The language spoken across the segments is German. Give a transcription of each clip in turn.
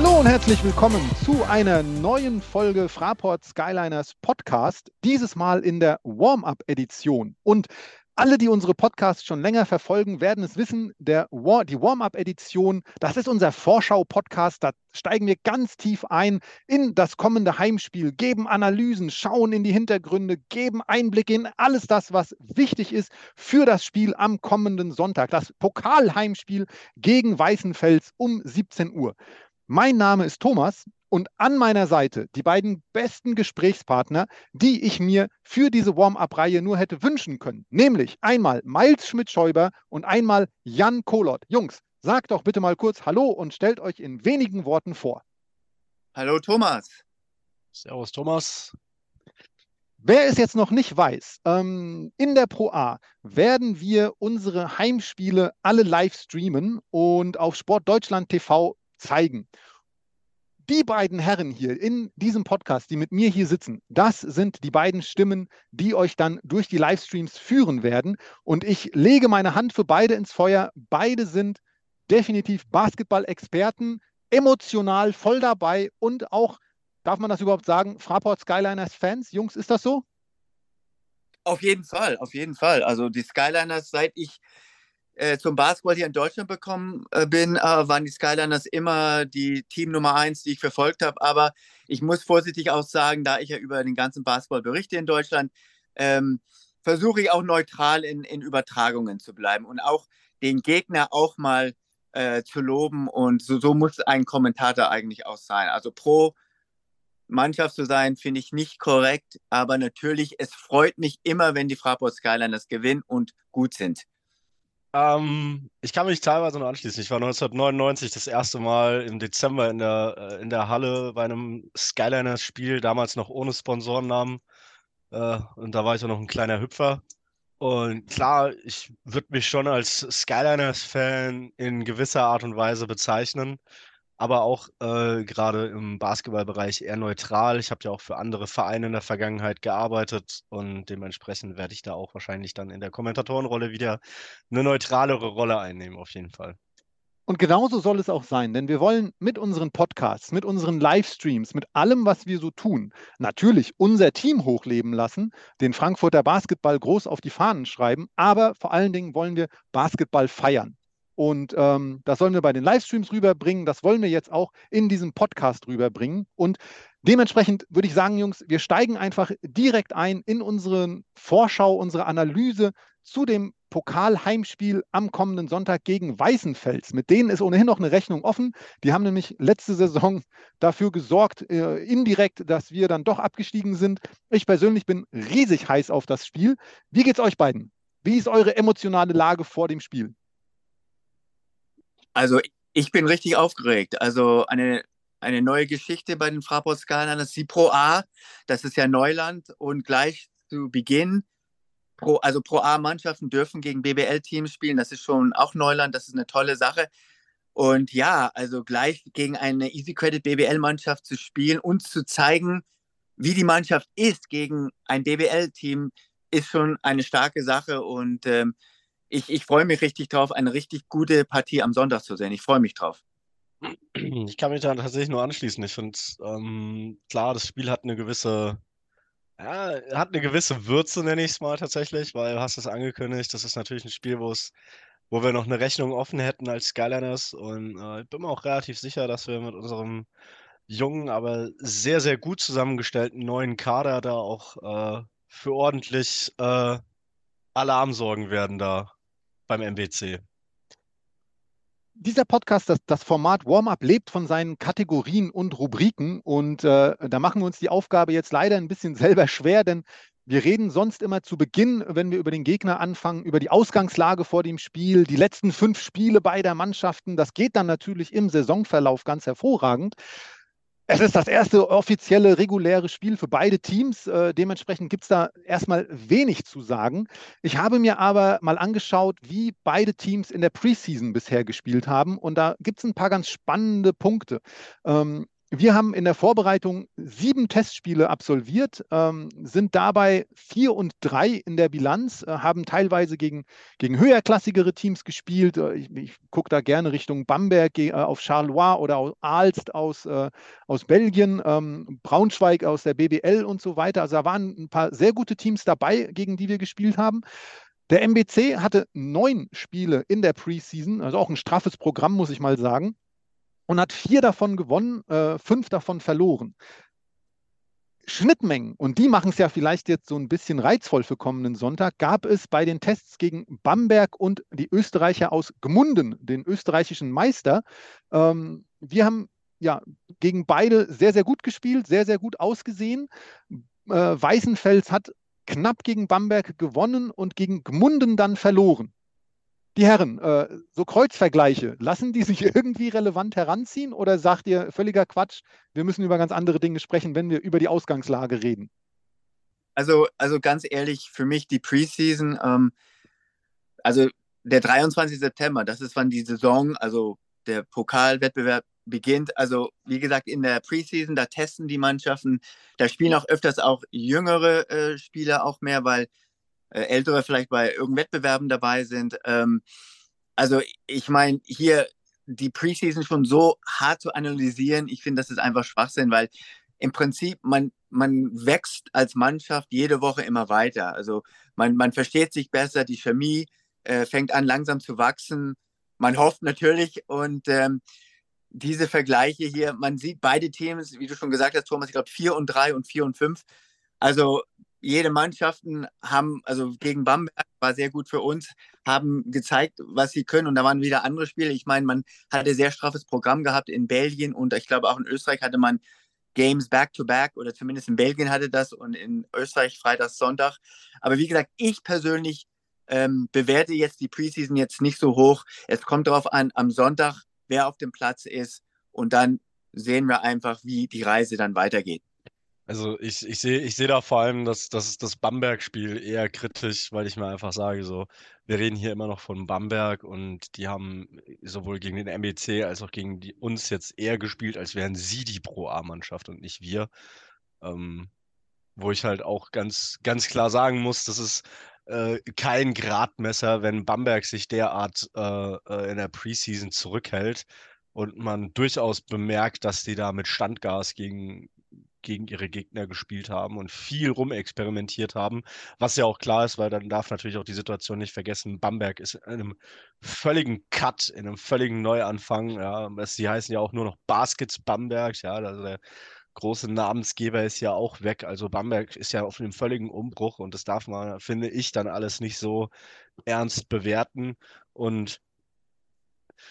Hallo und herzlich willkommen zu einer neuen Folge Fraport Skyliners Podcast. Dieses Mal in der Warm-up-Edition. Und alle, die unsere Podcasts schon länger verfolgen, werden es wissen, der War, die Warm-up-Edition, das ist unser Vorschau-Podcast. Da steigen wir ganz tief ein in das kommende Heimspiel, geben Analysen, schauen in die Hintergründe, geben Einblicke in alles das, was wichtig ist für das Spiel am kommenden Sonntag. Das Pokalheimspiel gegen Weißenfels um 17 Uhr. Mein Name ist Thomas und an meiner Seite die beiden besten Gesprächspartner, die ich mir für diese Warm-up-Reihe nur hätte wünschen können. Nämlich einmal Miles Schmidt-Schäuber und einmal Jan Kohlert. Jungs, sagt doch bitte mal kurz Hallo und stellt euch in wenigen Worten vor. Hallo Thomas. Servus Thomas. Wer es jetzt noch nicht weiß, ähm, in der Pro A werden wir unsere Heimspiele alle live streamen und auf Sport Deutschland TV zeigen die beiden Herren hier in diesem Podcast, die mit mir hier sitzen, das sind die beiden Stimmen, die euch dann durch die Livestreams führen werden. Und ich lege meine Hand für beide ins Feuer. Beide sind definitiv Basketball-Experten, emotional voll dabei und auch, darf man das überhaupt sagen, Fraport Skyliners-Fans. Jungs, ist das so? Auf jeden Fall, auf jeden Fall. Also die Skyliners, seit ich äh, zum Basketball hier in Deutschland bekommen äh, bin, äh, waren die Skyliners immer die Team Nummer eins, die ich verfolgt habe. Aber ich muss vorsichtig auch sagen, da ich ja über den ganzen Basketball berichte in Deutschland, ähm, versuche ich auch neutral in, in Übertragungen zu bleiben und auch den Gegner auch mal äh, zu loben. Und so, so muss ein Kommentator eigentlich auch sein. Also pro Mannschaft zu sein, finde ich nicht korrekt. Aber natürlich, es freut mich immer, wenn die Fraport Skyliners gewinnen und gut sind. Ähm, ich kann mich teilweise noch anschließen. Ich war 1999 das erste Mal im Dezember in der, äh, in der Halle bei einem Skyliners-Spiel, damals noch ohne Sponsorennamen. Äh, und da war ich auch noch ein kleiner Hüpfer. Und klar, ich würde mich schon als Skyliners-Fan in gewisser Art und Weise bezeichnen aber auch äh, gerade im Basketballbereich eher neutral. Ich habe ja auch für andere Vereine in der Vergangenheit gearbeitet und dementsprechend werde ich da auch wahrscheinlich dann in der Kommentatorenrolle wieder eine neutralere Rolle einnehmen, auf jeden Fall. Und genauso soll es auch sein, denn wir wollen mit unseren Podcasts, mit unseren Livestreams, mit allem, was wir so tun, natürlich unser Team hochleben lassen, den Frankfurter Basketball groß auf die Fahnen schreiben, aber vor allen Dingen wollen wir Basketball feiern. Und ähm, das sollen wir bei den Livestreams rüberbringen. Das wollen wir jetzt auch in diesem Podcast rüberbringen. Und dementsprechend würde ich sagen, Jungs, wir steigen einfach direkt ein in unsere Vorschau, unsere Analyse zu dem Pokalheimspiel am kommenden Sonntag gegen Weißenfels. Mit denen ist ohnehin noch eine Rechnung offen. Die haben nämlich letzte Saison dafür gesorgt, äh, indirekt, dass wir dann doch abgestiegen sind. Ich persönlich bin riesig heiß auf das Spiel. Wie geht's euch beiden? Wie ist eure emotionale Lage vor dem Spiel? Also ich bin richtig aufgeregt. Also eine, eine neue Geschichte bei den Fraport Skyliners, das ist die Pro A, das ist ja Neuland und gleich zu Beginn, Pro, also Pro A-Mannschaften dürfen gegen BBL-Teams spielen, das ist schon auch Neuland, das ist eine tolle Sache. Und ja, also gleich gegen eine Easy Credit BBL-Mannschaft zu spielen und zu zeigen, wie die Mannschaft ist gegen ein BBL-Team, ist schon eine starke Sache. Und ähm, ich, ich freue mich richtig drauf, eine richtig gute Partie am Sonntag zu sehen. Ich freue mich drauf. Ich kann mich da tatsächlich nur anschließen. Ich finde, ähm, klar, das Spiel hat eine gewisse, ja, hat eine gewisse Würze, nenne ich es mal tatsächlich, weil du hast es angekündigt, das ist natürlich ein Spiel, wo es, wo wir noch eine Rechnung offen hätten als Skyliners und äh, ich bin mir auch relativ sicher, dass wir mit unserem jungen, aber sehr, sehr gut zusammengestellten neuen Kader da auch äh, für ordentlich äh, Alarm sorgen werden da beim MBC. Dieser Podcast, das, das Format Warm-up lebt von seinen Kategorien und Rubriken und äh, da machen wir uns die Aufgabe jetzt leider ein bisschen selber schwer, denn wir reden sonst immer zu Beginn, wenn wir über den Gegner anfangen, über die Ausgangslage vor dem Spiel, die letzten fünf Spiele beider Mannschaften. Das geht dann natürlich im Saisonverlauf ganz hervorragend. Es ist das erste offizielle, reguläre Spiel für beide Teams. Äh, dementsprechend gibt es da erstmal wenig zu sagen. Ich habe mir aber mal angeschaut, wie beide Teams in der Preseason bisher gespielt haben. Und da gibt es ein paar ganz spannende Punkte. Ähm, wir haben in der Vorbereitung sieben Testspiele absolviert, ähm, sind dabei vier und drei in der Bilanz, äh, haben teilweise gegen, gegen höherklassigere Teams gespielt. Äh, ich, ich gucke da gerne Richtung Bamberg äh, auf Charleroi oder Aalst aus, äh, aus Belgien, ähm, Braunschweig aus der BBL und so weiter. Also da waren ein paar sehr gute Teams dabei, gegen die wir gespielt haben. Der MBC hatte neun Spiele in der Preseason, also auch ein straffes Programm, muss ich mal sagen und hat vier davon gewonnen, äh, fünf davon verloren. Schnittmengen, und die machen es ja vielleicht jetzt so ein bisschen reizvoll für kommenden Sonntag, gab es bei den Tests gegen Bamberg und die Österreicher aus Gmunden, den österreichischen Meister. Ähm, wir haben ja gegen beide sehr, sehr gut gespielt, sehr, sehr gut ausgesehen. Äh, Weißenfels hat knapp gegen Bamberg gewonnen und gegen Gmunden dann verloren die Herren, äh, so Kreuzvergleiche, lassen die sich irgendwie relevant heranziehen oder sagt ihr völliger Quatsch, wir müssen über ganz andere Dinge sprechen, wenn wir über die Ausgangslage reden? Also, also ganz ehrlich, für mich die Preseason, ähm, also der 23. September, das ist wann die Saison, also der Pokalwettbewerb beginnt. Also wie gesagt, in der Preseason, da testen die Mannschaften, da spielen auch öfters auch jüngere äh, Spieler auch mehr, weil Ältere vielleicht bei irgendeinem Wettbewerben dabei sind. Ähm, also ich meine, hier die Preseason schon so hart zu analysieren, ich finde, das ist einfach Schwachsinn, weil im Prinzip man, man wächst als Mannschaft jede Woche immer weiter. Also man, man versteht sich besser, die Chemie äh, fängt an langsam zu wachsen. Man hofft natürlich und ähm, diese Vergleiche hier, man sieht beide Teams, wie du schon gesagt hast, Thomas, ich glaube 4 und 3 und 4 und 5. Also jede Mannschaften haben, also gegen Bamberg war sehr gut für uns, haben gezeigt, was sie können. Und da waren wieder andere Spiele. Ich meine, man hatte sehr straffes Programm gehabt in Belgien und ich glaube auch in Österreich hatte man Games back-to-back -back, oder zumindest in Belgien hatte das und in Österreich Freitag, Sonntag. Aber wie gesagt, ich persönlich ähm, bewerte jetzt die Preseason jetzt nicht so hoch. Es kommt darauf an, am Sonntag, wer auf dem Platz ist und dann sehen wir einfach, wie die Reise dann weitergeht. Also ich, ich sehe ich seh da vor allem das, das, das Bamberg-Spiel eher kritisch, weil ich mir einfach sage, so, wir reden hier immer noch von Bamberg und die haben sowohl gegen den MBC als auch gegen die, uns jetzt eher gespielt, als wären sie die Pro-A-Mannschaft und nicht wir. Ähm, wo ich halt auch ganz, ganz klar sagen muss, das ist äh, kein Gradmesser, wenn Bamberg sich derart äh, äh in der Preseason zurückhält und man durchaus bemerkt, dass die da mit Standgas gegen gegen ihre Gegner gespielt haben und viel rumexperimentiert haben, was ja auch klar ist, weil dann darf natürlich auch die Situation nicht vergessen, Bamberg ist in einem völligen Cut, in einem völligen Neuanfang, ja, sie heißen ja auch nur noch Baskets Bamberg, ja, also der große Namensgeber ist ja auch weg, also Bamberg ist ja auf einem völligen Umbruch und das darf man, finde ich, dann alles nicht so ernst bewerten. Und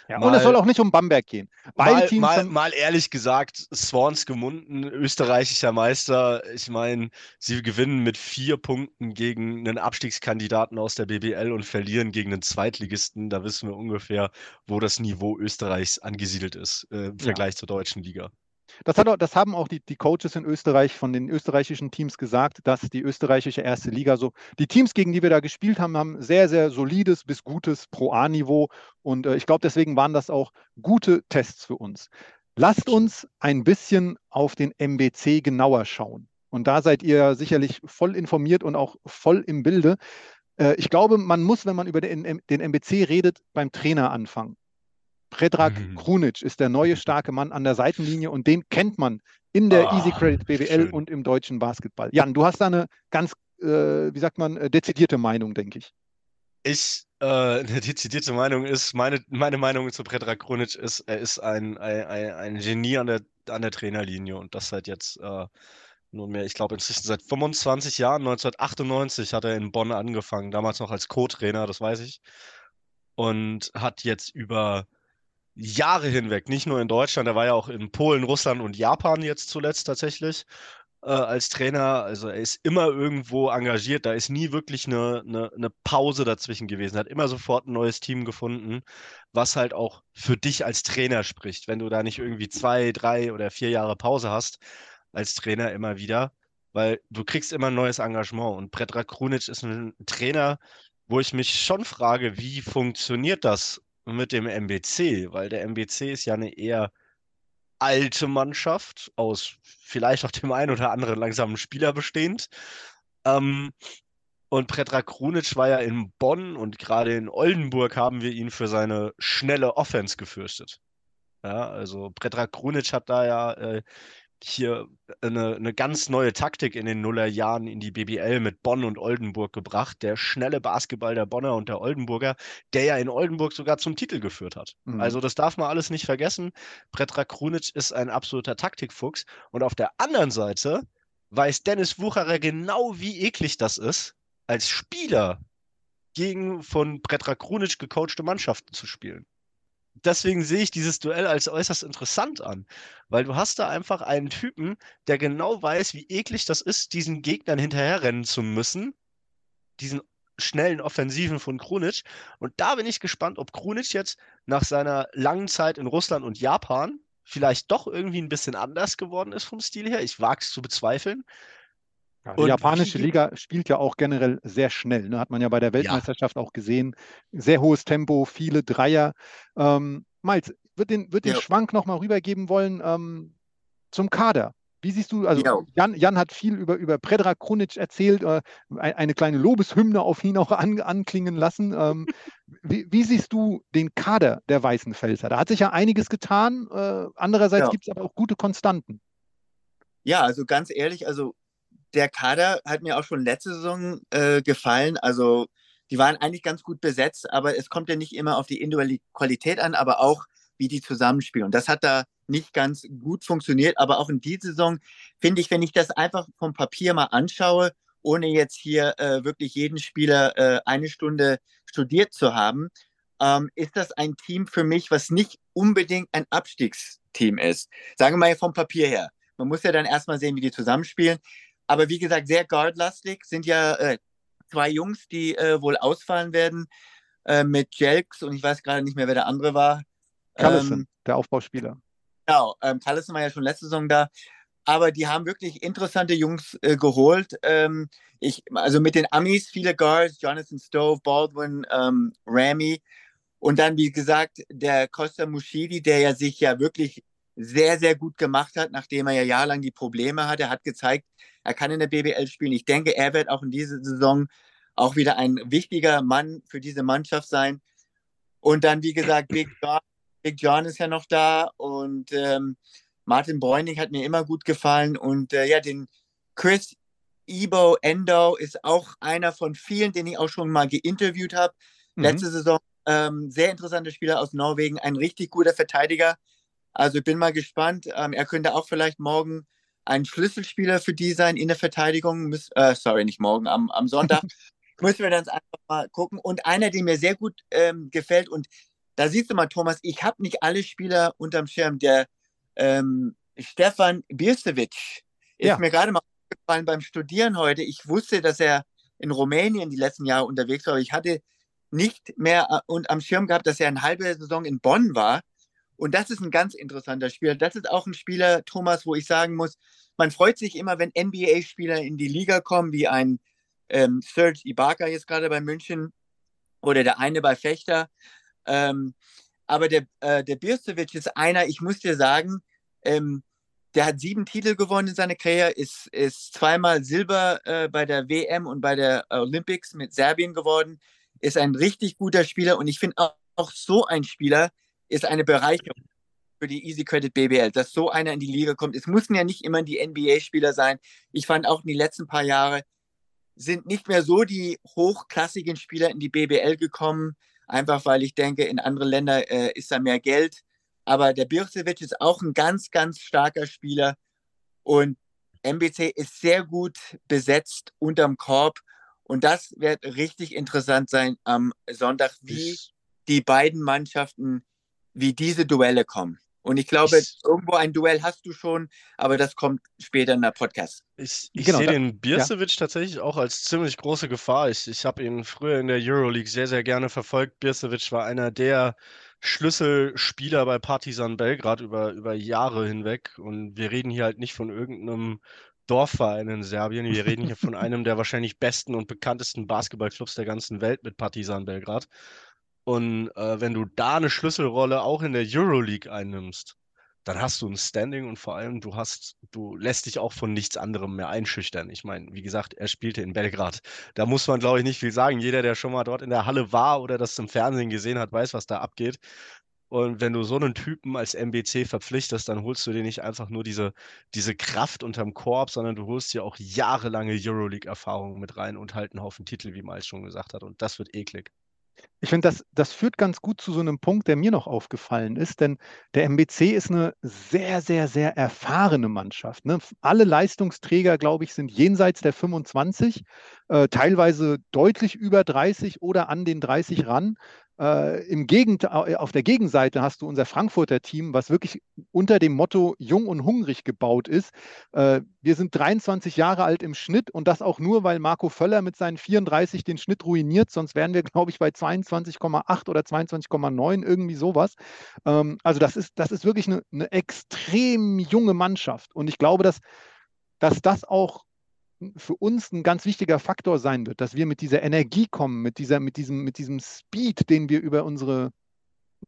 ja, mal, und es soll auch nicht um Bamberg gehen. Beide mal, Teams mal, mal ehrlich gesagt, Swans gemunden, österreichischer Meister. Ich meine, sie gewinnen mit vier Punkten gegen einen Abstiegskandidaten aus der BBL und verlieren gegen einen Zweitligisten. Da wissen wir ungefähr, wo das Niveau Österreichs angesiedelt ist äh, im Vergleich ja. zur deutschen Liga. Das, hat, das haben auch die, die, Coaches in Österreich von den österreichischen Teams gesagt, dass die österreichische erste Liga so, die Teams, gegen die wir da gespielt haben, haben sehr, sehr solides bis gutes Pro-A-Niveau. Und äh, ich glaube, deswegen waren das auch gute Tests für uns. Lasst uns ein bisschen auf den MBC genauer schauen. Und da seid ihr sicherlich voll informiert und auch voll im Bilde. Äh, ich glaube, man muss, wenn man über den, den MBC redet, beim Trainer anfangen. Predrag mhm. Krunic ist der neue starke Mann an der Seitenlinie und den kennt man in der oh, Easy Credit BWL schön. und im deutschen Basketball. Jan, du hast da eine ganz, äh, wie sagt man, äh, dezidierte Meinung, denke ich. Ich, äh, eine dezidierte Meinung ist, meine, meine Meinung zu Predrag Krunic ist, er ist ein, ein, ein Genie an der, an der Trainerlinie und das seit jetzt äh, nunmehr, ich glaube inzwischen seit 25 Jahren, 1998 hat er in Bonn angefangen, damals noch als Co-Trainer, das weiß ich. Und hat jetzt über Jahre hinweg, nicht nur in Deutschland, er war ja auch in Polen, Russland und Japan jetzt zuletzt tatsächlich äh, als Trainer. Also er ist immer irgendwo engagiert, da ist nie wirklich eine, eine, eine Pause dazwischen gewesen, er hat immer sofort ein neues Team gefunden, was halt auch für dich als Trainer spricht, wenn du da nicht irgendwie zwei, drei oder vier Jahre Pause hast als Trainer immer wieder, weil du kriegst immer ein neues Engagement. Und Predrag Krunic ist ein Trainer, wo ich mich schon frage, wie funktioniert das mit dem MBC, weil der MBC ist ja eine eher alte Mannschaft aus vielleicht auch dem einen oder anderen langsamen Spieler bestehend. Ähm, und Predrag Krunic war ja in Bonn und gerade in Oldenburg haben wir ihn für seine schnelle Offense gefürchtet. Ja, also Predrag Krunic hat da ja äh, hier eine, eine ganz neue Taktik in den Nullerjahren in die BBL mit Bonn und Oldenburg gebracht. Der schnelle Basketball der Bonner und der Oldenburger, der ja in Oldenburg sogar zum Titel geführt hat. Mhm. Also das darf man alles nicht vergessen. Predrag Krunic ist ein absoluter Taktikfuchs. Und auf der anderen Seite weiß Dennis Wucherer genau, wie eklig das ist, als Spieler gegen von Predrag Krunic gecoachte Mannschaften zu spielen deswegen sehe ich dieses Duell als äußerst interessant an, weil du hast da einfach einen Typen, der genau weiß, wie eklig das ist, diesen Gegnern hinterherrennen zu müssen, diesen schnellen Offensiven von Krunic. Und da bin ich gespannt, ob Krunic jetzt nach seiner langen Zeit in Russland und Japan vielleicht doch irgendwie ein bisschen anders geworden ist vom Stil her. Ich wage es zu bezweifeln. Die und japanische Liga spielt ja auch generell sehr schnell. Ne? Hat man ja bei der Weltmeisterschaft ja. auch gesehen. Sehr hohes Tempo, viele Dreier. Ähm, Miles, wird den, wird den ja. Schwank nochmal rübergeben wollen ähm, zum Kader. Wie siehst du, also ja. Jan, Jan hat viel über, über Predrag Krunic erzählt, äh, eine kleine Lobeshymne auf ihn auch an, anklingen lassen. Ähm, wie, wie, siehst du den Kader der Weißen Pfälzer? Da hat sich ja einiges getan, äh, andererseits ja. gibt es aber auch gute Konstanten. Ja, also ganz ehrlich, also der Kader hat mir auch schon letzte Saison äh, gefallen. Also die waren eigentlich ganz gut besetzt, aber es kommt ja nicht immer auf die individuelle Qualität an, aber auch wie die zusammenspielen. Und das hat da nicht ganz gut funktioniert. Aber auch in dieser Saison finde ich, wenn ich das einfach vom Papier mal anschaue, ohne jetzt hier äh, wirklich jeden Spieler äh, eine Stunde studiert zu haben, ähm, ist das ein Team für mich, was nicht unbedingt ein Abstiegsteam ist. Sagen wir mal vom Papier her. Man muss ja dann erstmal sehen, wie die zusammenspielen. Aber wie gesagt, sehr guardlastig sind ja äh, zwei Jungs, die äh, wohl ausfallen werden äh, mit Jelks und ich weiß gerade nicht mehr, wer der andere war. Callison, ähm, der Aufbauspieler. Genau, ähm, Callison war ja schon letzte Saison da. Aber die haben wirklich interessante Jungs äh, geholt. Ähm, ich, also mit den Amis, viele Guards, Jonathan Stove, Baldwin, ähm, Ramy. Und dann, wie gesagt, der Costa Mushidi, der ja sich ja wirklich sehr, sehr gut gemacht hat, nachdem er ja jahrelang die Probleme hatte. Er hat gezeigt, er kann in der BBL spielen. Ich denke, er wird auch in dieser Saison auch wieder ein wichtiger Mann für diese Mannschaft sein. Und dann, wie gesagt, Big John, Big John ist ja noch da und ähm, Martin Bräunig hat mir immer gut gefallen. Und äh, ja, den Chris Ebo Endo ist auch einer von vielen, den ich auch schon mal geinterviewt habe. Mhm. Letzte Saison ähm, sehr interessanter Spieler aus Norwegen, ein richtig guter Verteidiger. Also ich bin mal gespannt. Ähm, er könnte auch vielleicht morgen ein Schlüsselspieler für die sein in der Verteidigung. Müß, äh, sorry, nicht morgen, am, am Sonntag. Müssen wir dann einfach mal gucken. Und einer, der mir sehr gut ähm, gefällt, und da siehst du mal, Thomas, ich habe nicht alle Spieler unterm Schirm. Der ähm, Stefan Birsevic ist ja. mir gerade mal aufgefallen beim Studieren heute. Ich wusste, dass er in Rumänien die letzten Jahre unterwegs war, aber ich hatte nicht mehr äh, und am Schirm gehabt, dass er eine halbe Saison in Bonn war. Und das ist ein ganz interessanter Spieler. Das ist auch ein Spieler, Thomas, wo ich sagen muss, man freut sich immer, wenn NBA-Spieler in die Liga kommen, wie ein ähm, Serge Ibaka jetzt gerade bei München oder der eine bei Fechter. Ähm, aber der, äh, der Birstovic ist einer, ich muss dir sagen, ähm, der hat sieben Titel gewonnen in seiner Karriere, ist, ist zweimal Silber äh, bei der WM und bei der Olympics mit Serbien geworden, ist ein richtig guter Spieler und ich finde auch, auch so ein Spieler, ist eine Bereicherung für die Easy Credit BBL, dass so einer in die Liga kommt. Es mussten ja nicht immer die NBA-Spieler sein. Ich fand auch in den letzten paar Jahren sind nicht mehr so die hochklassigen Spieler in die BBL gekommen, einfach weil ich denke, in anderen Ländern äh, ist da mehr Geld. Aber der Bircevic ist auch ein ganz, ganz starker Spieler und MBC ist sehr gut besetzt unterm Korb. Und das wird richtig interessant sein am Sonntag, wie die beiden Mannschaften wie diese Duelle kommen. Und ich glaube, ich, irgendwo ein Duell hast du schon, aber das kommt später in der Podcast. Ich, ich genau, sehe den Bircevic ja. tatsächlich auch als ziemlich große Gefahr. Ich, ich habe ihn früher in der Euroleague sehr, sehr gerne verfolgt. Bircevic war einer der Schlüsselspieler bei Partizan Belgrad über, über Jahre hinweg. Und wir reden hier halt nicht von irgendeinem Dorfverein in Serbien. Wir reden hier von einem der wahrscheinlich besten und bekanntesten Basketballclubs der ganzen Welt mit Partizan Belgrad. Und äh, wenn du da eine Schlüsselrolle auch in der Euroleague einnimmst, dann hast du ein Standing und vor allem du hast, du lässt dich auch von nichts anderem mehr einschüchtern. Ich meine, wie gesagt, er spielte in Belgrad. Da muss man, glaube ich, nicht viel sagen. Jeder, der schon mal dort in der Halle war oder das im Fernsehen gesehen hat, weiß, was da abgeht. Und wenn du so einen Typen als MBC verpflichtest, dann holst du dir nicht einfach nur diese, diese Kraft unterm Korb, sondern du holst dir auch jahrelange Euroleague-Erfahrung mit rein und halt einen Haufen Titel, wie Miles schon gesagt hat. Und das wird eklig. Ich finde, das, das führt ganz gut zu so einem Punkt, der mir noch aufgefallen ist, denn der MBC ist eine sehr, sehr, sehr erfahrene Mannschaft. Ne? Alle Leistungsträger, glaube ich, sind jenseits der 25, äh, teilweise deutlich über 30 oder an den 30 ran. Äh, Im Gegenteil, auf der Gegenseite hast du unser Frankfurter Team, was wirklich unter dem Motto jung und hungrig gebaut ist. Äh, wir sind 23 Jahre alt im Schnitt und das auch nur, weil Marco Völler mit seinen 34 den Schnitt ruiniert. Sonst wären wir, glaube ich, bei 22,8 oder 22,9, irgendwie sowas. Ähm, also das ist, das ist wirklich eine, eine extrem junge Mannschaft. Und ich glaube, dass, dass das auch für uns ein ganz wichtiger Faktor sein wird, dass wir mit dieser Energie kommen, mit, dieser, mit, diesem, mit diesem Speed, den wir über unsere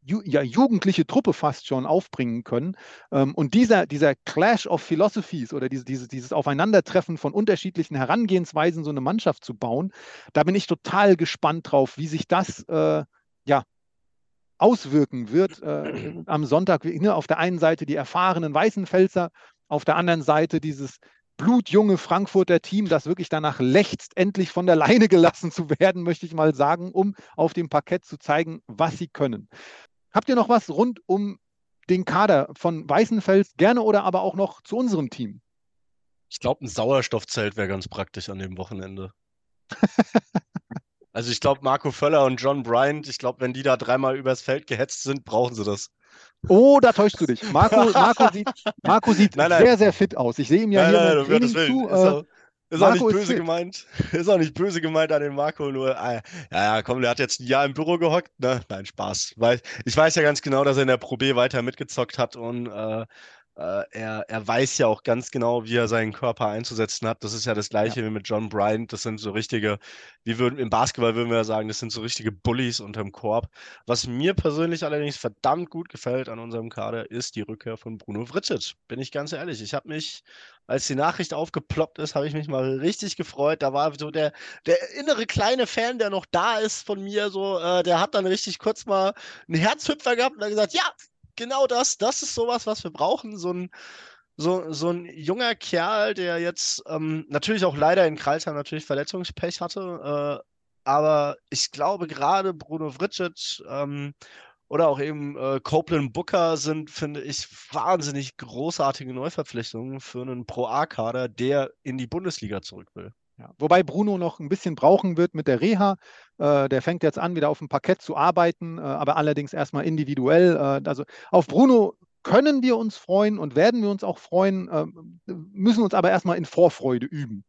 ju ja, jugendliche Truppe fast schon aufbringen können. Ähm, und dieser, dieser Clash of Philosophies oder diese, diese, dieses Aufeinandertreffen von unterschiedlichen Herangehensweisen, so eine Mannschaft zu bauen, da bin ich total gespannt drauf, wie sich das äh, ja, auswirken wird äh, am Sonntag. Ne, auf der einen Seite die erfahrenen Weißenfelser, auf der anderen Seite dieses blutjunge Frankfurter Team, das wirklich danach lechzt, endlich von der Leine gelassen zu werden, möchte ich mal sagen, um auf dem Parkett zu zeigen, was sie können. Habt ihr noch was rund um den Kader von Weißenfels, gerne oder aber auch noch zu unserem Team? Ich glaube, ein Sauerstoffzelt wäre ganz praktisch an dem Wochenende. also ich glaube, Marco Völler und John Bryant, ich glaube, wenn die da dreimal übers Feld gehetzt sind, brauchen sie das. Oh, da täuschst du dich. Marco, Marco sieht, Marco sieht nein, nein. sehr, sehr fit aus. Ich sehe ihm ja nein, hier nein, Training zu. Ist auch, ist auch nicht böse ist gemeint. Ist auch nicht böse gemeint an den Marco, nur, ah, ja, ja, komm, der hat jetzt ein Jahr im Büro gehockt. Ne? Nein, Spaß. Weil ich weiß ja ganz genau, dass er in der Pro B weiter mitgezockt hat und äh, äh, er, er weiß ja auch ganz genau, wie er seinen Körper einzusetzen hat. Das ist ja das Gleiche ja. wie mit John Bryant. Das sind so richtige, wie würden im Basketball würden wir sagen, das sind so richtige Bullies unterm Korb. Was mir persönlich allerdings verdammt gut gefällt an unserem Kader, ist die Rückkehr von Bruno Vricic. Bin ich ganz ehrlich. Ich habe mich, als die Nachricht aufgeploppt ist, habe ich mich mal richtig gefreut. Da war so der, der innere kleine Fan, der noch da ist von mir, so, äh, der hat dann richtig kurz mal einen Herzhüpfer gehabt und hat gesagt, ja, genau das. Das ist sowas, was wir brauchen. So ein, so, so ein junger Kerl, der jetzt ähm, natürlich auch leider in Kreisheim natürlich Verletzungspech hatte. Äh, aber ich glaube, gerade Bruno Vricic ähm, oder auch eben äh, Copeland Booker sind, finde ich, wahnsinnig großartige Neuverpflichtungen für einen Pro-A-Kader, der in die Bundesliga zurück will. Ja, wobei Bruno noch ein bisschen brauchen wird mit der Reha. Äh, der fängt jetzt an, wieder auf dem Parkett zu arbeiten, äh, aber allerdings erstmal individuell. Äh, also auf Bruno können wir uns freuen und werden wir uns auch freuen, äh, müssen uns aber erstmal in Vorfreude üben.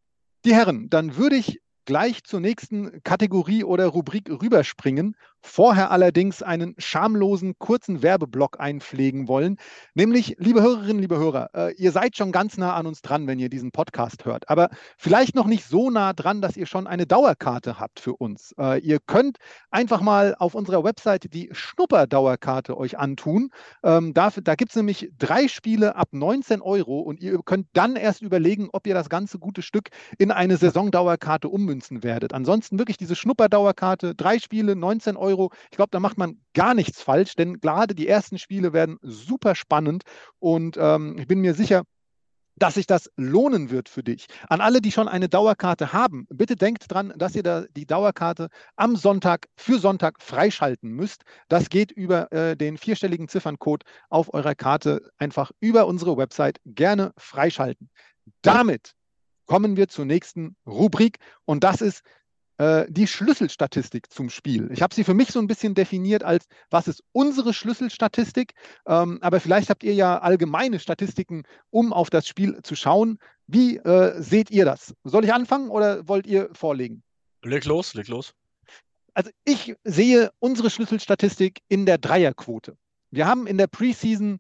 Die Herren, dann würde ich gleich zur nächsten Kategorie oder Rubrik rüberspringen, vorher allerdings einen schamlosen kurzen Werbeblock einpflegen wollen. Nämlich, liebe Hörerinnen, liebe Hörer, äh, ihr seid schon ganz nah an uns dran, wenn ihr diesen Podcast hört, aber vielleicht noch nicht so nah dran, dass ihr schon eine Dauerkarte habt für uns. Äh, ihr könnt einfach mal auf unserer Website die Schnupperdauerkarte euch antun. Ähm, dafür, da gibt es nämlich drei Spiele ab 19 Euro und ihr könnt dann erst überlegen, ob ihr das ganze gute Stück in eine Saisondauerkarte ummünzen werdet. Ansonsten wirklich diese Schnupperdauerkarte, drei Spiele, 19 Euro. Ich glaube, da macht man gar nichts falsch, denn gerade die ersten Spiele werden super spannend und ähm, ich bin mir sicher, dass sich das lohnen wird für dich. An alle, die schon eine Dauerkarte haben, bitte denkt dran, dass ihr da die Dauerkarte am Sonntag für Sonntag freischalten müsst. Das geht über äh, den vierstelligen Zifferncode auf eurer Karte einfach über unsere Website gerne freischalten. Damit kommen wir zur nächsten Rubrik und das ist äh, die Schlüsselstatistik zum Spiel. Ich habe sie für mich so ein bisschen definiert als, was ist unsere Schlüsselstatistik, ähm, aber vielleicht habt ihr ja allgemeine Statistiken, um auf das Spiel zu schauen. Wie äh, seht ihr das? Soll ich anfangen oder wollt ihr vorlegen? Leg los, leg los. Also ich sehe unsere Schlüsselstatistik in der Dreierquote. Wir haben in der Preseason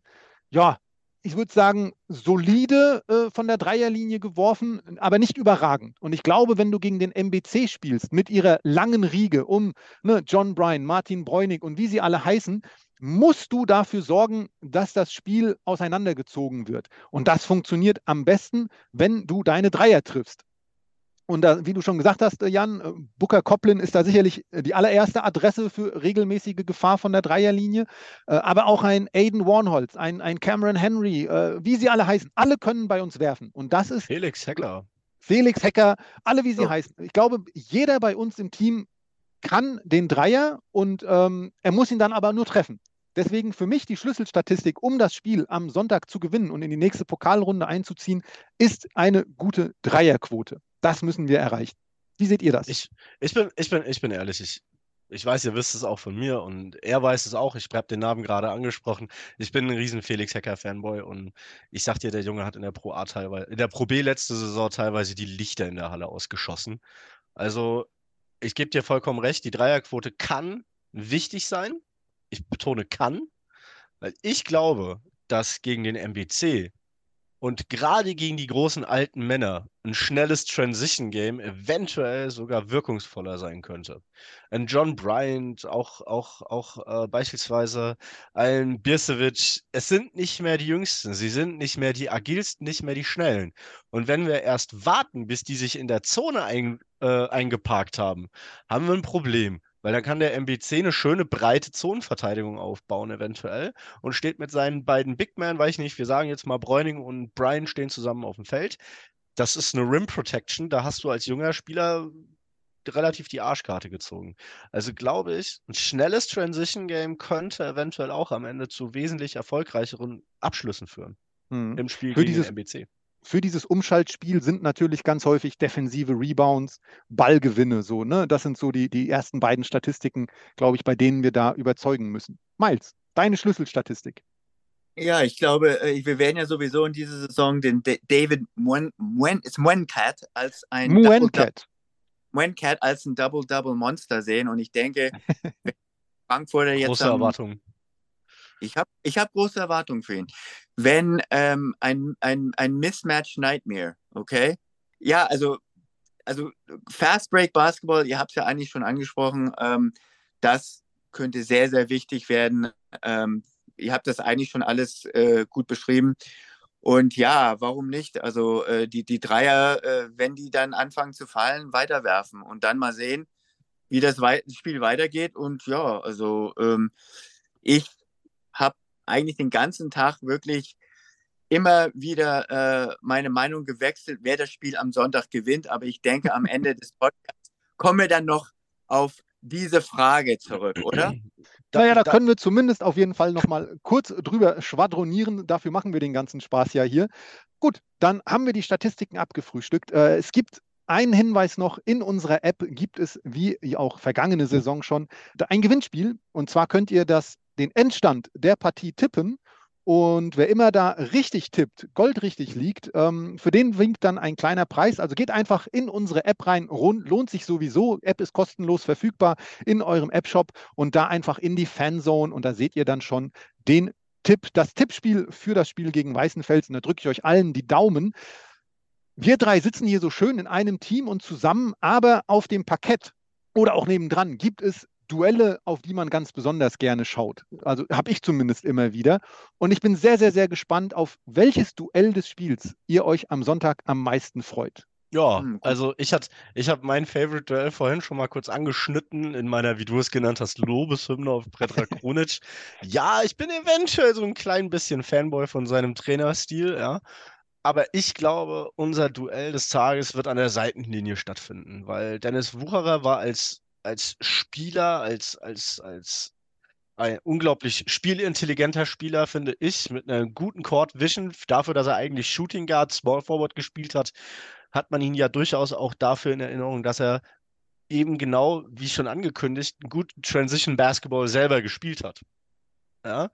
ja ich würde sagen, solide äh, von der Dreierlinie geworfen, aber nicht überragend. Und ich glaube, wenn du gegen den MBC spielst, mit ihrer langen Riege um ne, John Bryan, Martin Bräunig und wie sie alle heißen, musst du dafür sorgen, dass das Spiel auseinandergezogen wird. Und das funktioniert am besten, wenn du deine Dreier triffst. Und da, wie du schon gesagt hast, Jan, äh, Booker Coplin ist da sicherlich äh, die allererste Adresse für regelmäßige Gefahr von der Dreierlinie. Äh, aber auch ein Aiden Warnholz, ein, ein Cameron Henry, wie sie alle heißen, alle können bei uns werfen. Und das ist. Felix Hecker. Felix Hecker, alle wie sie oh. heißen. Ich glaube, jeder bei uns im Team kann den Dreier und ähm, er muss ihn dann aber nur treffen. Deswegen für mich die Schlüsselstatistik, um das Spiel am Sonntag zu gewinnen und in die nächste Pokalrunde einzuziehen, ist eine gute Dreierquote. Das müssen wir erreichen. Wie seht ihr das? Ich, ich, bin, ich, bin, ich bin ehrlich, ich, ich weiß, ihr wisst es auch von mir und er weiß es auch. Ich habe den Namen gerade angesprochen. Ich bin ein riesen Felix Hacker Fanboy und ich sag dir, der Junge hat in der Pro A teilweise, in der Pro B letzte Saison teilweise die Lichter in der Halle ausgeschossen. Also, ich gebe dir vollkommen recht, die Dreierquote kann wichtig sein. Ich betone kann, weil ich glaube, dass gegen den MBC und gerade gegen die großen alten Männer ein schnelles Transition-Game eventuell sogar wirkungsvoller sein könnte. Ein John Bryant, auch, auch, auch äh, beispielsweise ein Birsevic, es sind nicht mehr die Jüngsten, sie sind nicht mehr die agilsten, nicht mehr die Schnellen. Und wenn wir erst warten, bis die sich in der Zone ein, äh, eingeparkt haben, haben wir ein Problem. Weil dann kann der MBC eine schöne breite Zonenverteidigung aufbauen, eventuell. Und steht mit seinen beiden Big Men, weiß ich nicht, wir sagen jetzt mal Bräuning und Brian stehen zusammen auf dem Feld. Das ist eine Rim Protection. Da hast du als junger Spieler relativ die Arschkarte gezogen. Also glaube ich, ein schnelles Transition Game könnte eventuell auch am Ende zu wesentlich erfolgreicheren Abschlüssen führen. Hm. Im Spiel Für gegen dieses, den MBC für dieses Umschaltspiel sind natürlich ganz häufig defensive Rebounds, Ballgewinne so, ne? Das sind so die, die ersten beiden Statistiken, glaube ich, bei denen wir da überzeugen müssen. Miles, deine Schlüsselstatistik. Ja, ich glaube, äh, wir werden ja sowieso in dieser Saison den David Mwencat als ein Mwencat. Mwencat als ein Double-Double-Monster sehen und ich denke, Frankfurter jetzt. Große Erwartungen. Ich habe ich hab große Erwartungen für ihn. Wenn ähm, ein, ein, ein Mismatch Nightmare, okay? Ja, also, also Fast Break Basketball, ihr habt es ja eigentlich schon angesprochen, ähm, das könnte sehr, sehr wichtig werden. Ähm, ihr habt das eigentlich schon alles äh, gut beschrieben. Und ja, warum nicht? Also äh, die, die Dreier, äh, wenn die dann anfangen zu fallen, weiterwerfen und dann mal sehen, wie das Wei Spiel weitergeht. Und ja, also ähm, ich habe eigentlich den ganzen Tag wirklich immer wieder äh, meine Meinung gewechselt, wer das Spiel am Sonntag gewinnt. Aber ich denke, am Ende des Podcasts kommen wir dann noch auf diese Frage zurück, oder? Naja, da können wir zumindest auf jeden Fall nochmal kurz drüber schwadronieren. Dafür machen wir den ganzen Spaß ja hier. Gut, dann haben wir die Statistiken abgefrühstückt. Äh, es gibt einen Hinweis noch, in unserer App gibt es, wie auch vergangene Saison schon, ein Gewinnspiel. Und zwar könnt ihr das den Endstand der Partie tippen. Und wer immer da richtig tippt, goldrichtig liegt, ähm, für den winkt dann ein kleiner Preis. Also geht einfach in unsere App rein, lohnt sich sowieso. App ist kostenlos verfügbar in eurem App-Shop und da einfach in die Fanzone und da seht ihr dann schon den Tipp, das Tippspiel für das Spiel gegen Weißenfels. Und da drücke ich euch allen die Daumen. Wir drei sitzen hier so schön in einem Team und zusammen, aber auf dem Parkett oder auch nebendran gibt es Duelle, auf die man ganz besonders gerne schaut. Also habe ich zumindest immer wieder. Und ich bin sehr, sehr, sehr gespannt, auf welches Duell des Spiels ihr euch am Sonntag am meisten freut. Ja, hm, also ich hatte, ich habe mein Favorite Duell vorhin schon mal kurz angeschnitten in meiner, wie du es genannt hast, Lobeshymne auf Predrag Krunic. ja, ich bin eventuell so ein klein bisschen Fanboy von seinem Trainerstil, ja. Aber ich glaube, unser Duell des Tages wird an der Seitenlinie stattfinden, weil Dennis Wucherer war als als Spieler, als, als, als ein unglaublich spielintelligenter Spieler, finde ich, mit einer guten Court Vision. Dafür, dass er eigentlich Shooting Guard, Small Forward gespielt hat, hat man ihn ja durchaus auch dafür in Erinnerung, dass er eben genau, wie schon angekündigt, einen guten Transition Basketball selber gespielt hat. Ja?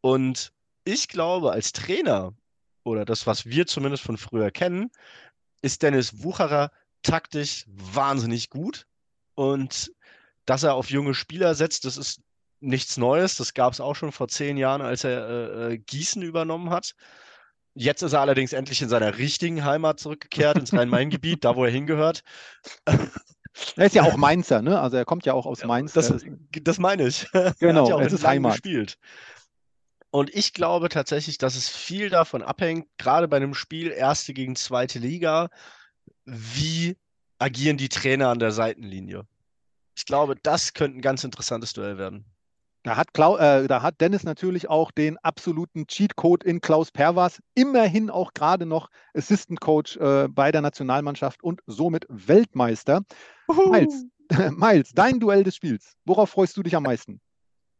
Und ich glaube, als Trainer, oder das, was wir zumindest von früher kennen, ist Dennis Wucherer taktisch wahnsinnig gut. Und dass er auf junge Spieler setzt, das ist nichts Neues. Das gab es auch schon vor zehn Jahren, als er äh, äh, Gießen übernommen hat. Jetzt ist er allerdings endlich in seiner richtigen Heimat zurückgekehrt, ins Rhein-Main-Gebiet, da wo er hingehört. Er ist ja auch Mainzer, ne? Also er kommt ja auch aus Mainz. Das, das meine ich. Genau, ja es ist Heimat. Gespielt. Und ich glaube tatsächlich, dass es viel davon abhängt, gerade bei einem Spiel erste gegen zweite Liga, wie agieren die Trainer an der Seitenlinie. Ich glaube, das könnte ein ganz interessantes Duell werden. Da hat, Klau äh, da hat Dennis natürlich auch den absoluten Cheatcode in Klaus Perwas, immerhin auch gerade noch Assistant Coach äh, bei der Nationalmannschaft und somit Weltmeister. Miles, Miles, dein Duell des Spiels. Worauf freust du dich am meisten?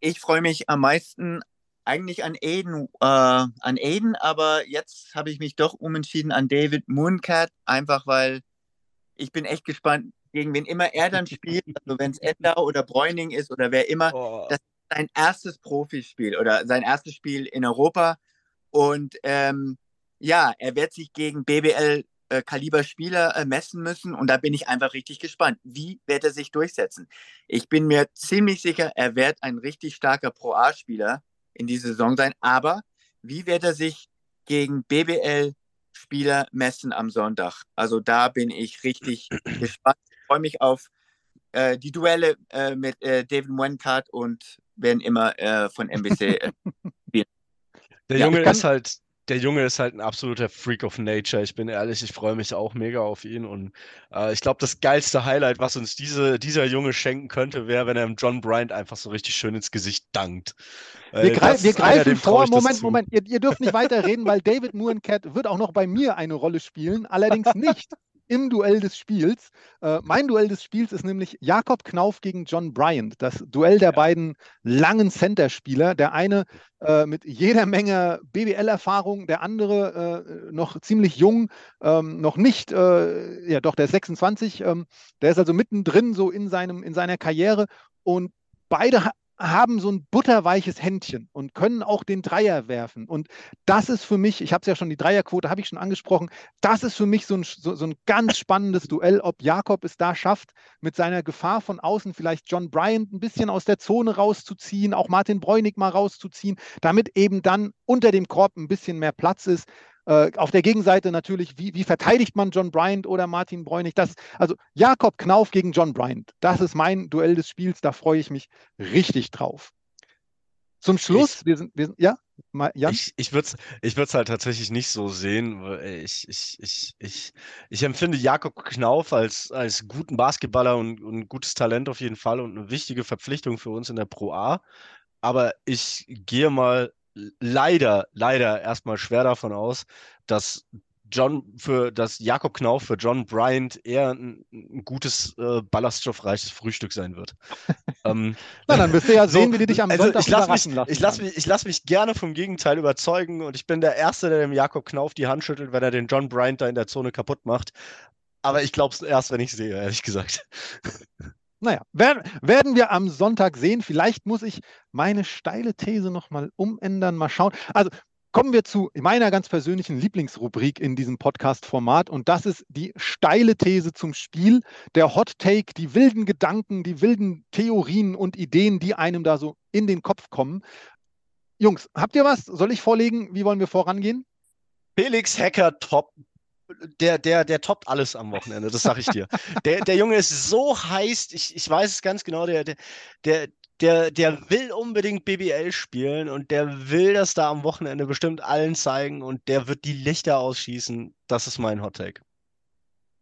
Ich freue mich am meisten eigentlich an Aiden, äh, an Aiden, aber jetzt habe ich mich doch umentschieden an David Mooncat, einfach weil ich bin echt gespannt, gegen wen immer er dann spielt. Also wenn es Ender oder Bräuning ist oder wer immer, oh. das sein erstes Profispiel oder sein erstes Spiel in Europa. Und ähm, ja, er wird sich gegen BBL äh, äh, messen müssen und da bin ich einfach richtig gespannt. Wie wird er sich durchsetzen? Ich bin mir ziemlich sicher, er wird ein richtig starker Pro-A-Spieler in dieser Saison sein, aber wie wird er sich gegen BBL-Spieler messen am Sonntag? Also da bin ich richtig gespannt. Ich freue mich auf äh, die Duelle äh, mit äh, David Wencart und werden immer äh, von NBC äh, spielen. Der ja, Junge ist halt, der Junge ist halt ein absoluter Freak of Nature. Ich bin ehrlich, ich freue mich auch mega auf ihn. Und äh, ich glaube, das geilste Highlight, was uns diese, dieser Junge schenken könnte, wäre, wenn er John Bryant einfach so richtig schön ins Gesicht dankt. Wir, greif, wir greifen vor. Moment, Moment. Ihr, ihr, dürft nicht weiterreden, weil David Moorencat wird auch noch bei mir eine Rolle spielen. Allerdings nicht im Duell des Spiels. Äh, mein Duell des Spiels ist nämlich Jakob Knauf gegen John Bryant. Das Duell der ja. beiden langen Center-Spieler. Der eine äh, mit jeder Menge BBL-Erfahrung, der andere äh, noch ziemlich jung, ähm, noch nicht, äh, ja doch, der ist 26. Ähm, der ist also mittendrin so in, seinem, in seiner Karriere. Und beide haben so ein butterweiches Händchen und können auch den Dreier werfen. Und das ist für mich, ich habe es ja schon, die Dreierquote habe ich schon angesprochen, das ist für mich so ein, so, so ein ganz spannendes Duell, ob Jakob es da schafft, mit seiner Gefahr von außen vielleicht John Bryant ein bisschen aus der Zone rauszuziehen, auch Martin Bräunig mal rauszuziehen, damit eben dann unter dem Korb ein bisschen mehr Platz ist. Äh, auf der Gegenseite natürlich, wie, wie, verteidigt man John Bryant oder Martin Bräunig? Das, also Jakob Knauf gegen John Bryant, das ist mein Duell des Spiels, da freue ich mich richtig drauf. Zum Schluss, ich, wir sind, wir sind, ja, Jan? Ich, ich würde es ich halt tatsächlich nicht so sehen. Ich, ich, ich, ich, ich empfinde Jakob Knauf als, als guten Basketballer und, und gutes Talent auf jeden Fall und eine wichtige Verpflichtung für uns in der Pro A. Aber ich gehe mal leider, leider erstmal schwer davon aus, dass John für dass Jakob Knauf für John Bryant eher ein, ein gutes äh, ballaststoffreiches Frühstück sein wird. ähm, Na, dann wirst du ja sehen, so, wie die dich am also Sonntag ich lass mich, lassen. Ich lasse mich, lass mich gerne vom Gegenteil überzeugen und ich bin der Erste, der dem Jakob Knauf die Hand schüttelt, wenn er den John Bryant da in der Zone kaputt macht. Aber ich glaube es erst, wenn ich sehe, ehrlich gesagt. Naja, werden wir am Sonntag sehen. Vielleicht muss ich meine steile These nochmal umändern, mal schauen. Also kommen wir zu meiner ganz persönlichen Lieblingsrubrik in diesem Podcast-Format und das ist die steile These zum Spiel, der Hot Take, die wilden Gedanken, die wilden Theorien und Ideen, die einem da so in den Kopf kommen. Jungs, habt ihr was? Soll ich vorlegen? Wie wollen wir vorangehen? Felix Hacker Top der, der, der toppt alles am Wochenende, das sag ich dir. der, der Junge ist so heiß, ich, ich weiß es ganz genau, der, der, der, der will unbedingt BBL spielen und der will das da am Wochenende bestimmt allen zeigen und der wird die Lichter ausschießen. Das ist mein Hot Take.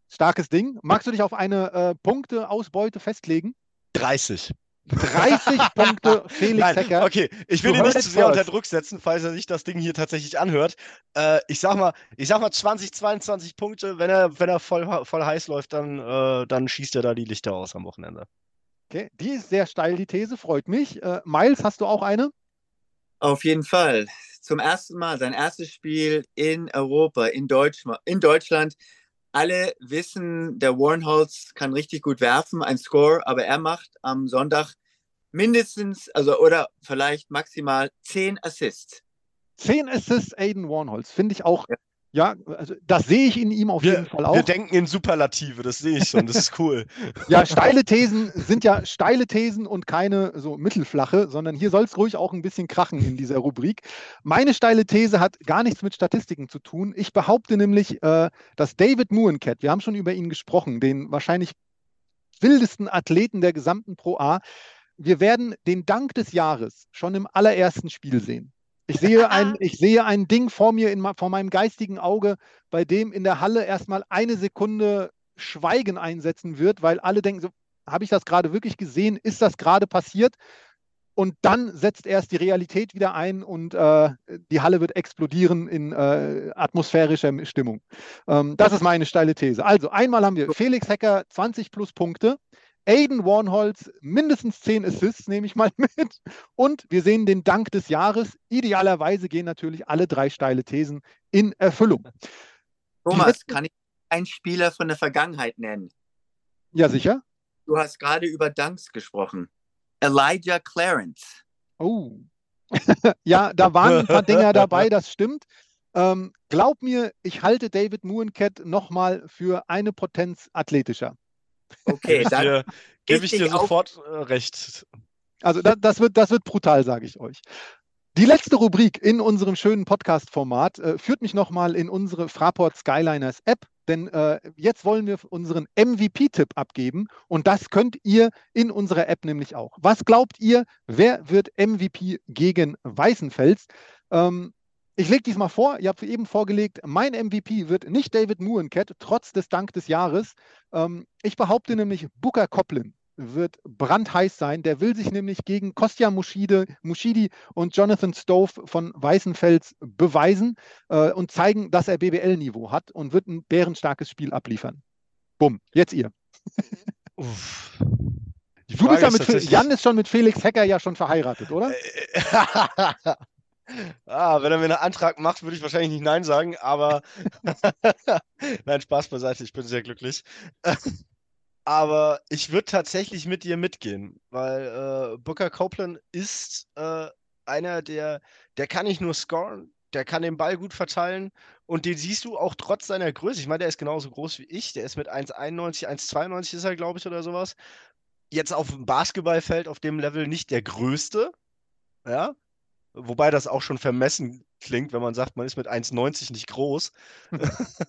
Starkes Ding. Magst du dich auf eine äh, Punkteausbeute festlegen? 30. 30 Punkte Felix Nein, Hecker. Okay, ich will ihn nicht zu sehr unter Druck setzen, falls er sich das Ding hier tatsächlich anhört. Äh, ich sag mal, ich sag mal 20, 22 Punkte. Wenn er, wenn er voll, voll heiß läuft, dann, äh, dann schießt er da die Lichter aus am Wochenende. Okay, die ist sehr steil, die These, freut mich. Äh, Miles, hast du auch eine? Auf jeden Fall. Zum ersten Mal sein erstes Spiel in Europa, in, Deutsch, in Deutschland alle wissen, der Warrenholz kann richtig gut werfen, ein Score, aber er macht am Sonntag mindestens, also oder vielleicht maximal zehn Assists. Zehn Assists, Aiden Warnholz, finde ich auch ja. Ja, also das sehe ich in ihm auf wir, jeden Fall auch. Wir denken in Superlative, das sehe ich schon, das ist cool. ja, steile Thesen sind ja steile Thesen und keine so mittelflache, sondern hier soll es ruhig auch ein bisschen krachen in dieser Rubrik. Meine steile These hat gar nichts mit Statistiken zu tun. Ich behaupte nämlich, äh, dass David Moorencat, wir haben schon über ihn gesprochen, den wahrscheinlich wildesten Athleten der gesamten Pro A. Wir werden den Dank des Jahres schon im allerersten Spiel sehen. Ich sehe, ein, ich sehe ein Ding vor mir, in, vor meinem geistigen Auge, bei dem in der Halle erstmal eine Sekunde Schweigen einsetzen wird, weil alle denken, so, habe ich das gerade wirklich gesehen? Ist das gerade passiert? Und dann setzt erst die Realität wieder ein und äh, die Halle wird explodieren in äh, atmosphärischer Stimmung. Ähm, das ist meine steile These. Also einmal haben wir Felix Hecker 20 plus Punkte. Aiden Warnholz mindestens 10 Assists, nehme ich mal mit. Und wir sehen den Dank des Jahres. Idealerweise gehen natürlich alle drei steile Thesen in Erfüllung. Thomas, kann ich einen Spieler von der Vergangenheit nennen? Ja, sicher. Du hast gerade über Dunks gesprochen. Elijah Clarence. Oh. ja, da waren ein paar Dinger dabei, das stimmt. Ähm, glaub mir, ich halte David Muenket nochmal für eine Potenz athletischer. Okay, dann gebe ich dir sofort auf. Äh, recht. Also das, das, wird, das wird brutal, sage ich euch. Die letzte Rubrik in unserem schönen Podcast-Format äh, führt mich nochmal in unsere Fraport Skyliners App, denn äh, jetzt wollen wir unseren MVP-Tipp abgeben und das könnt ihr in unserer App nämlich auch. Was glaubt ihr, wer wird MVP gegen Weißenfels? Ähm, ich lege diesmal vor, ihr habt eben vorgelegt, mein MVP wird nicht David Muenket, trotz des Dank des Jahres. Ähm, ich behaupte nämlich, Booker Coplin wird brandheiß sein. Der will sich nämlich gegen Kostja Muschide, Muschidi und Jonathan Stove von Weißenfels beweisen äh, und zeigen, dass er BBL-Niveau hat und wird ein bärenstarkes Spiel abliefern. Bumm, jetzt ihr. Uff. Du bist ja mit, Jan ist schon mit Felix Hecker ja schon verheiratet, oder? Ah, wenn er mir einen Antrag macht, würde ich wahrscheinlich nicht Nein sagen, aber nein, Spaß beiseite, ich bin sehr glücklich. aber ich würde tatsächlich mit dir mitgehen, weil äh, Booker Copeland ist äh, einer, der, der kann nicht nur scoren, der kann den Ball gut verteilen und den siehst du auch trotz seiner Größe. Ich meine, der ist genauso groß wie ich, der ist mit 1,91, 1,92 ist er, glaube ich, oder sowas. Jetzt auf dem Basketballfeld auf dem Level nicht der größte, ja, Wobei das auch schon vermessen klingt, wenn man sagt, man ist mit 1,90 nicht groß.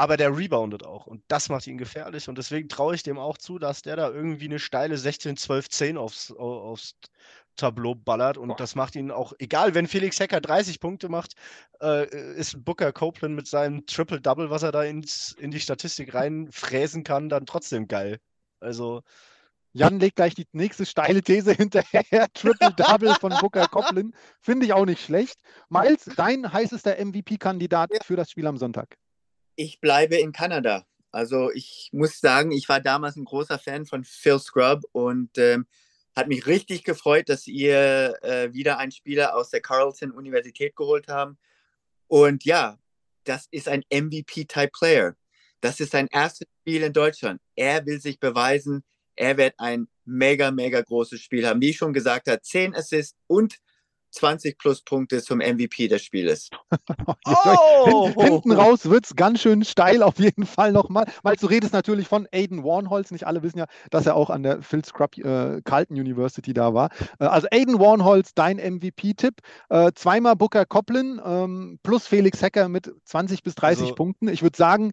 Aber der reboundet auch und das macht ihn gefährlich und deswegen traue ich dem auch zu, dass der da irgendwie eine steile 16, 12, 10 aufs, aufs Tableau ballert und Boah. das macht ihn auch, egal, wenn Felix Hecker 30 Punkte macht, äh, ist Booker Copeland mit seinem Triple-Double, was er da ins, in die Statistik reinfräsen kann, dann trotzdem geil. Also Jan legt gleich die nächste steile These hinterher. Triple-Double von Booker Coplin. Finde ich auch nicht schlecht. Miles, dein heißester MVP-Kandidat für das Spiel am Sonntag? Ich bleibe in Kanada. Also ich muss sagen, ich war damals ein großer Fan von Phil Scrub und ähm, hat mich richtig gefreut, dass ihr äh, wieder einen Spieler aus der Carleton Universität geholt haben. Und ja, das ist ein MVP-Type-Player. Das ist sein erstes Spiel in Deutschland. Er will sich beweisen er wird ein mega, mega großes Spiel haben. Wie ich schon gesagt habe, 10 Assists und 20 plus Punkte zum MVP des Spieles. oh! Hinten raus wird es ganz schön steil auf jeden Fall nochmal, weil du redest natürlich von Aiden Warnholz. Nicht alle wissen ja, dass er auch an der Phil Scrub äh, Carlton University da war. Äh, also Aiden Warnholz, dein MVP-Tipp. Äh, zweimal Booker Coplin ähm, plus Felix Hecker mit 20 bis 30 also, Punkten. Ich würde sagen,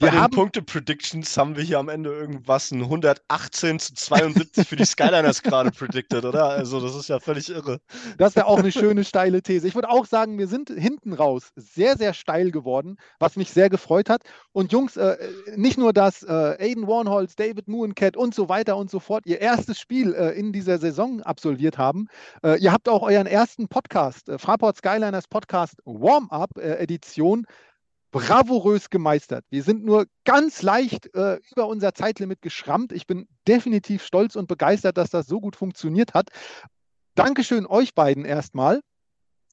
wir den Punkte-Predictions haben wir hier am Ende irgendwas ein 118 zu 72 für die Skyliners gerade predicted, oder? Also das ist ja völlig irre. Das wäre auch eine schöne steile These. Ich würde auch sagen, wir sind hinten raus sehr, sehr steil geworden, was mich sehr gefreut hat. Und Jungs, äh, nicht nur, dass äh, Aiden Warnholz, David Mooencat und so weiter und so fort ihr erstes Spiel äh, in dieser Saison absolviert haben, äh, ihr habt auch euren ersten Podcast, äh, Fraport Skyliners Podcast Warm-Up-Edition äh, bravourös gemeistert. Wir sind nur ganz leicht äh, über unser Zeitlimit geschrammt. Ich bin definitiv stolz und begeistert, dass das so gut funktioniert hat. Dankeschön euch beiden erstmal.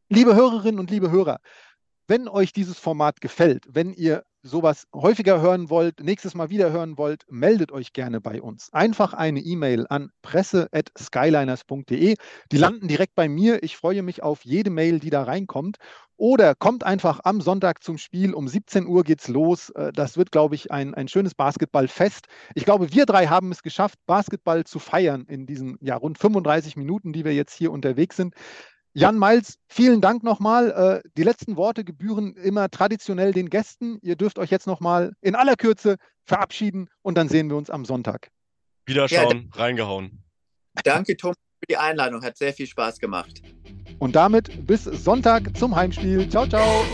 Liebe Hörerinnen und liebe Hörer, wenn euch dieses Format gefällt, wenn ihr sowas häufiger hören wollt, nächstes Mal wieder hören wollt, meldet euch gerne bei uns. Einfach eine E-Mail an presse.skyliners.de. Die landen direkt bei mir. Ich freue mich auf jede Mail, die da reinkommt. Oder kommt einfach am Sonntag zum Spiel. Um 17 Uhr geht's los. Äh, das wird, glaube ich, ein, ein schönes Basketballfest. Ich glaube, wir drei haben es geschafft, Basketball zu feiern in diesen ja, rund 35 Minuten, die wir jetzt hier unterwegs sind. Jan Miles, vielen Dank nochmal. Äh, die letzten Worte gebühren immer traditionell den Gästen. Ihr dürft euch jetzt nochmal in aller Kürze verabschieden und dann sehen wir uns am Sonntag. Wiederschauen, ja, reingehauen. Danke, Tom, für die Einladung. Hat sehr viel Spaß gemacht. Und damit bis Sonntag zum Heimspiel. Ciao, ciao.